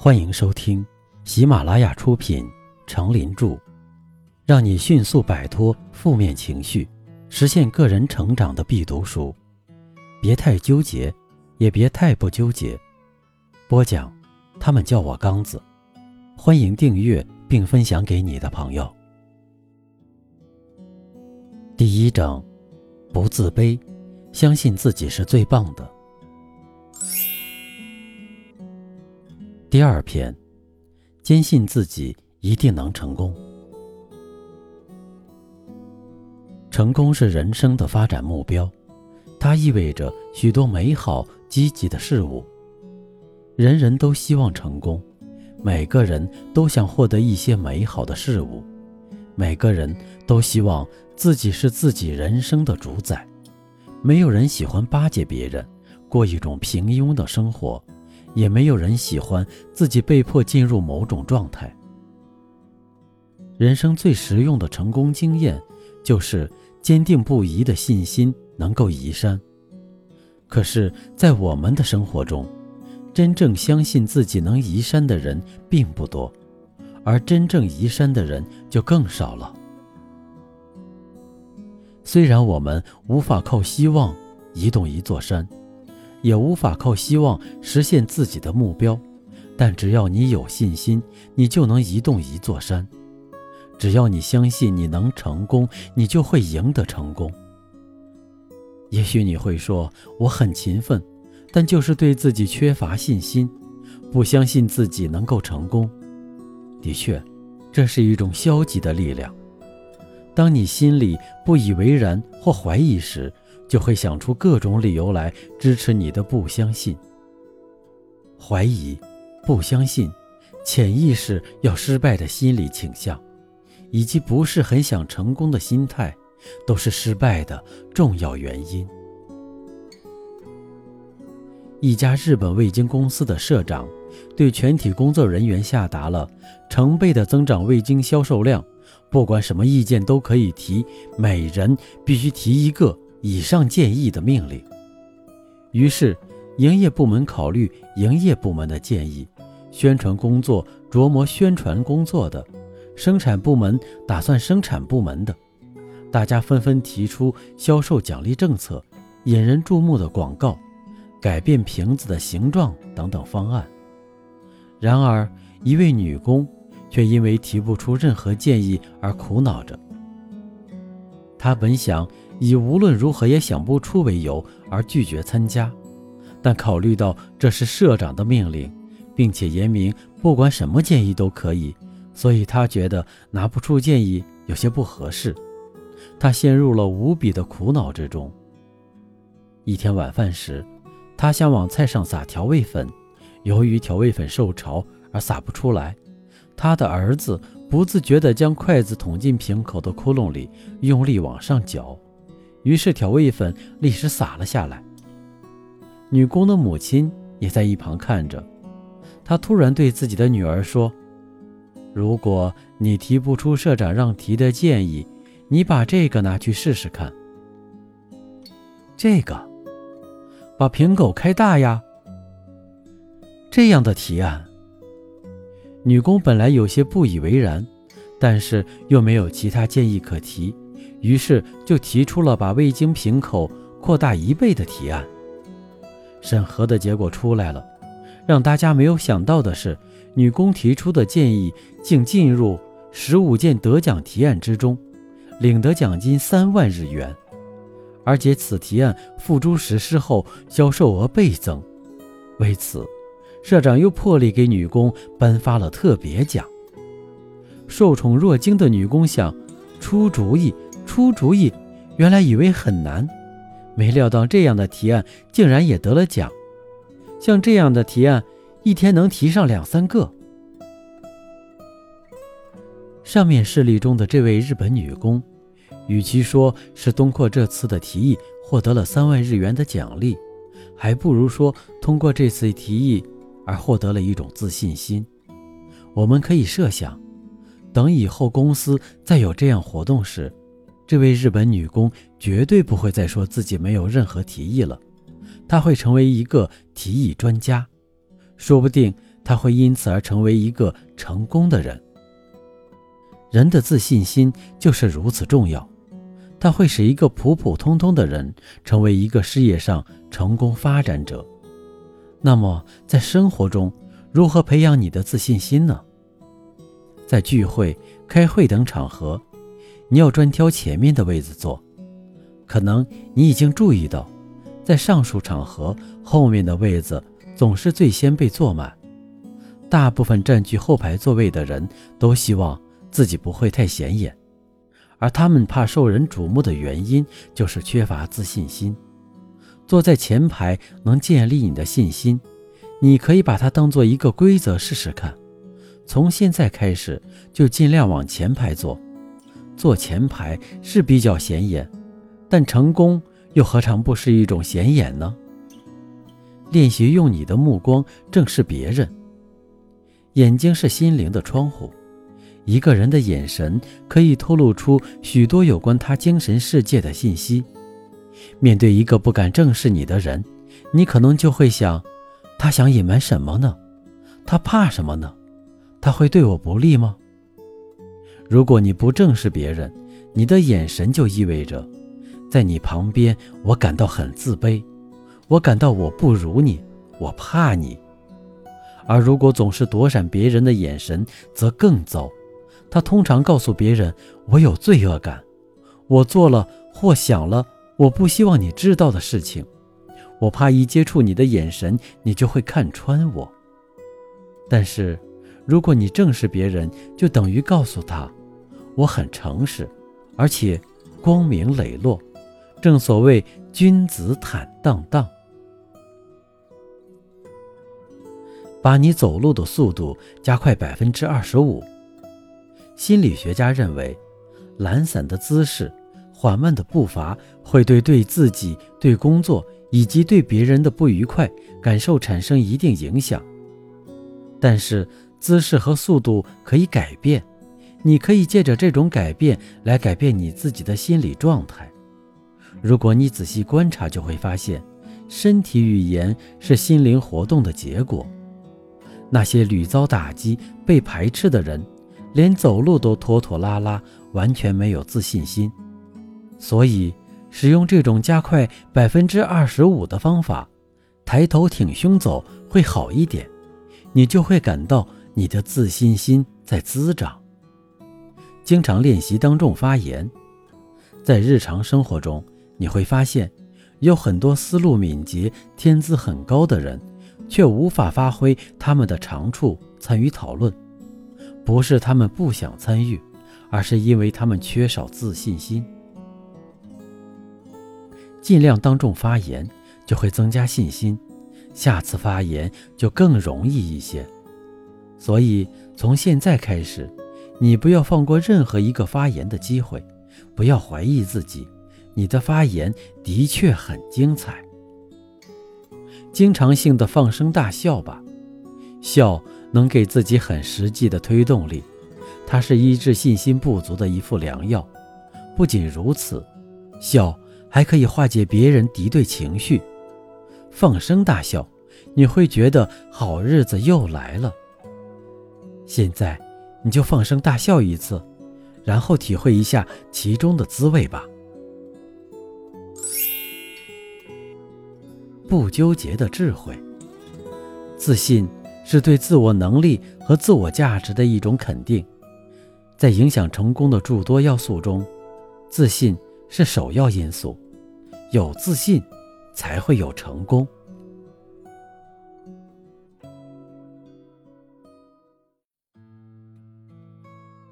欢迎收听喜马拉雅出品《成林著》，让你迅速摆脱负面情绪，实现个人成长的必读书。别太纠结，也别太不纠结。播讲，他们叫我刚子。欢迎订阅并分享给你的朋友。第一章，不自卑，相信自己是最棒的。第二篇，坚信自己一定能成功。成功是人生的发展目标，它意味着许多美好、积极的事物。人人都希望成功，每个人都想获得一些美好的事物，每个人都希望自己是自己人生的主宰。没有人喜欢巴结别人，过一种平庸的生活。也没有人喜欢自己被迫进入某种状态。人生最实用的成功经验，就是坚定不移的信心能够移山。可是，在我们的生活中，真正相信自己能移山的人并不多，而真正移山的人就更少了。虽然我们无法靠希望移动一座山。也无法靠希望实现自己的目标，但只要你有信心，你就能移动一座山。只要你相信你能成功，你就会赢得成功。也许你会说我很勤奋，但就是对自己缺乏信心，不相信自己能够成功。的确，这是一种消极的力量。当你心里不以为然或怀疑时，就会想出各种理由来支持你的不相信、怀疑、不相信、潜意识要失败的心理倾向，以及不是很想成功的心态，都是失败的重要原因。一家日本味精公司的社长对全体工作人员下达了成倍的增长味精销售量，不管什么意见都可以提，每人必须提一个。以上建议的命令。于是，营业部门考虑营业部门的建议，宣传工作琢磨宣传工作的，生产部门打算生产部门的，大家纷纷提出销售奖励政策、引人注目的广告、改变瓶子的形状等等方案。然而，一位女工却因为提不出任何建议而苦恼着。她本想。以无论如何也想不出为由而拒绝参加，但考虑到这是社长的命令，并且言明不管什么建议都可以，所以他觉得拿不出建议有些不合适。他陷入了无比的苦恼之中。一天晚饭时，他想往菜上撒调味粉，由于调味粉受潮而撒不出来。他的儿子不自觉地将筷子捅进瓶口的窟窿里，用力往上搅。于是调味粉立时洒了下来。女工的母亲也在一旁看着，她突然对自己的女儿说：“如果你提不出社长让提的建议，你把这个拿去试试看。这个，把瓶口开大呀。这样的提案。”女工本来有些不以为然，但是又没有其他建议可提。于是就提出了把味精瓶口扩大一倍的提案。审核的结果出来了，让大家没有想到的是，女工提出的建议竟进入十五件得奖提案之中，领得奖金三万日元，而且此提案付诸实施后销售额倍增。为此，社长又破例给女工颁发了特别奖。受宠若惊的女工想出主意。出主意，原来以为很难，没料到这样的提案竟然也得了奖。像这样的提案，一天能提上两三个。上面事例中的这位日本女工，与其说是通过这次的提议获得了三万日元的奖励，还不如说通过这次提议而获得了一种自信心。我们可以设想，等以后公司再有这样活动时，这位日本女工绝对不会再说自己没有任何提议了，她会成为一个提议专家，说不定她会因此而成为一个成功的人。人的自信心就是如此重要，它会使一个普普通通的人成为一个事业上成功发展者。那么，在生活中，如何培养你的自信心呢？在聚会、开会等场合，你要专挑前面的位子坐。可能你已经注意到，在上述场合，后面的位子总是最先被坐满。大部分占据后排座位的人都希望自己不会太显眼，而他们怕受人瞩目的原因就是缺乏自信心。坐在前排能建立你的信心，你可以把它当做一个规则试试看。从现在开始就尽量往前排坐，坐前排是比较显眼。但成功又何尝不是一种显眼呢？练习用你的目光正视别人。眼睛是心灵的窗户，一个人的眼神可以透露出许多有关他精神世界的信息。面对一个不敢正视你的人，你可能就会想：他想隐瞒什么呢？他怕什么呢？他会对我不利吗？如果你不正视别人，你的眼神就意味着。在你旁边，我感到很自卑，我感到我不如你，我怕你。而如果总是躲闪别人的眼神，则更糟。他通常告诉别人，我有罪恶感，我做了或想了我不希望你知道的事情，我怕一接触你的眼神，你就会看穿我。但是，如果你正视别人，就等于告诉他，我很诚实，而且光明磊落。正所谓君子坦荡荡，把你走路的速度加快百分之二十五。心理学家认为，懒散的姿势、缓慢的步伐会对对自己、对工作以及对别人的不愉快感受产生一定影响。但是，姿势和速度可以改变，你可以借着这种改变来改变你自己的心理状态。如果你仔细观察，就会发现，身体语言是心灵活动的结果。那些屡遭打击、被排斥的人，连走路都拖拖拉拉，完全没有自信心。所以，使用这种加快百分之二十五的方法，抬头挺胸走会好一点，你就会感到你的自信心在滋长。经常练习当众发言，在日常生活中。你会发现，有很多思路敏捷、天资很高的人，却无法发挥他们的长处参与讨论。不是他们不想参与，而是因为他们缺少自信心。尽量当众发言，就会增加信心，下次发言就更容易一些。所以，从现在开始，你不要放过任何一个发言的机会，不要怀疑自己。你的发言的确很精彩。经常性的放声大笑吧，笑能给自己很实际的推动力，它是医治信心不足的一副良药。不仅如此，笑还可以化解别人敌对情绪。放声大笑，你会觉得好日子又来了。现在，你就放声大笑一次，然后体会一下其中的滋味吧。不纠结的智慧，自信是对自我能力和自我价值的一种肯定。在影响成功的诸多要素中，自信是首要因素。有自信，才会有成功。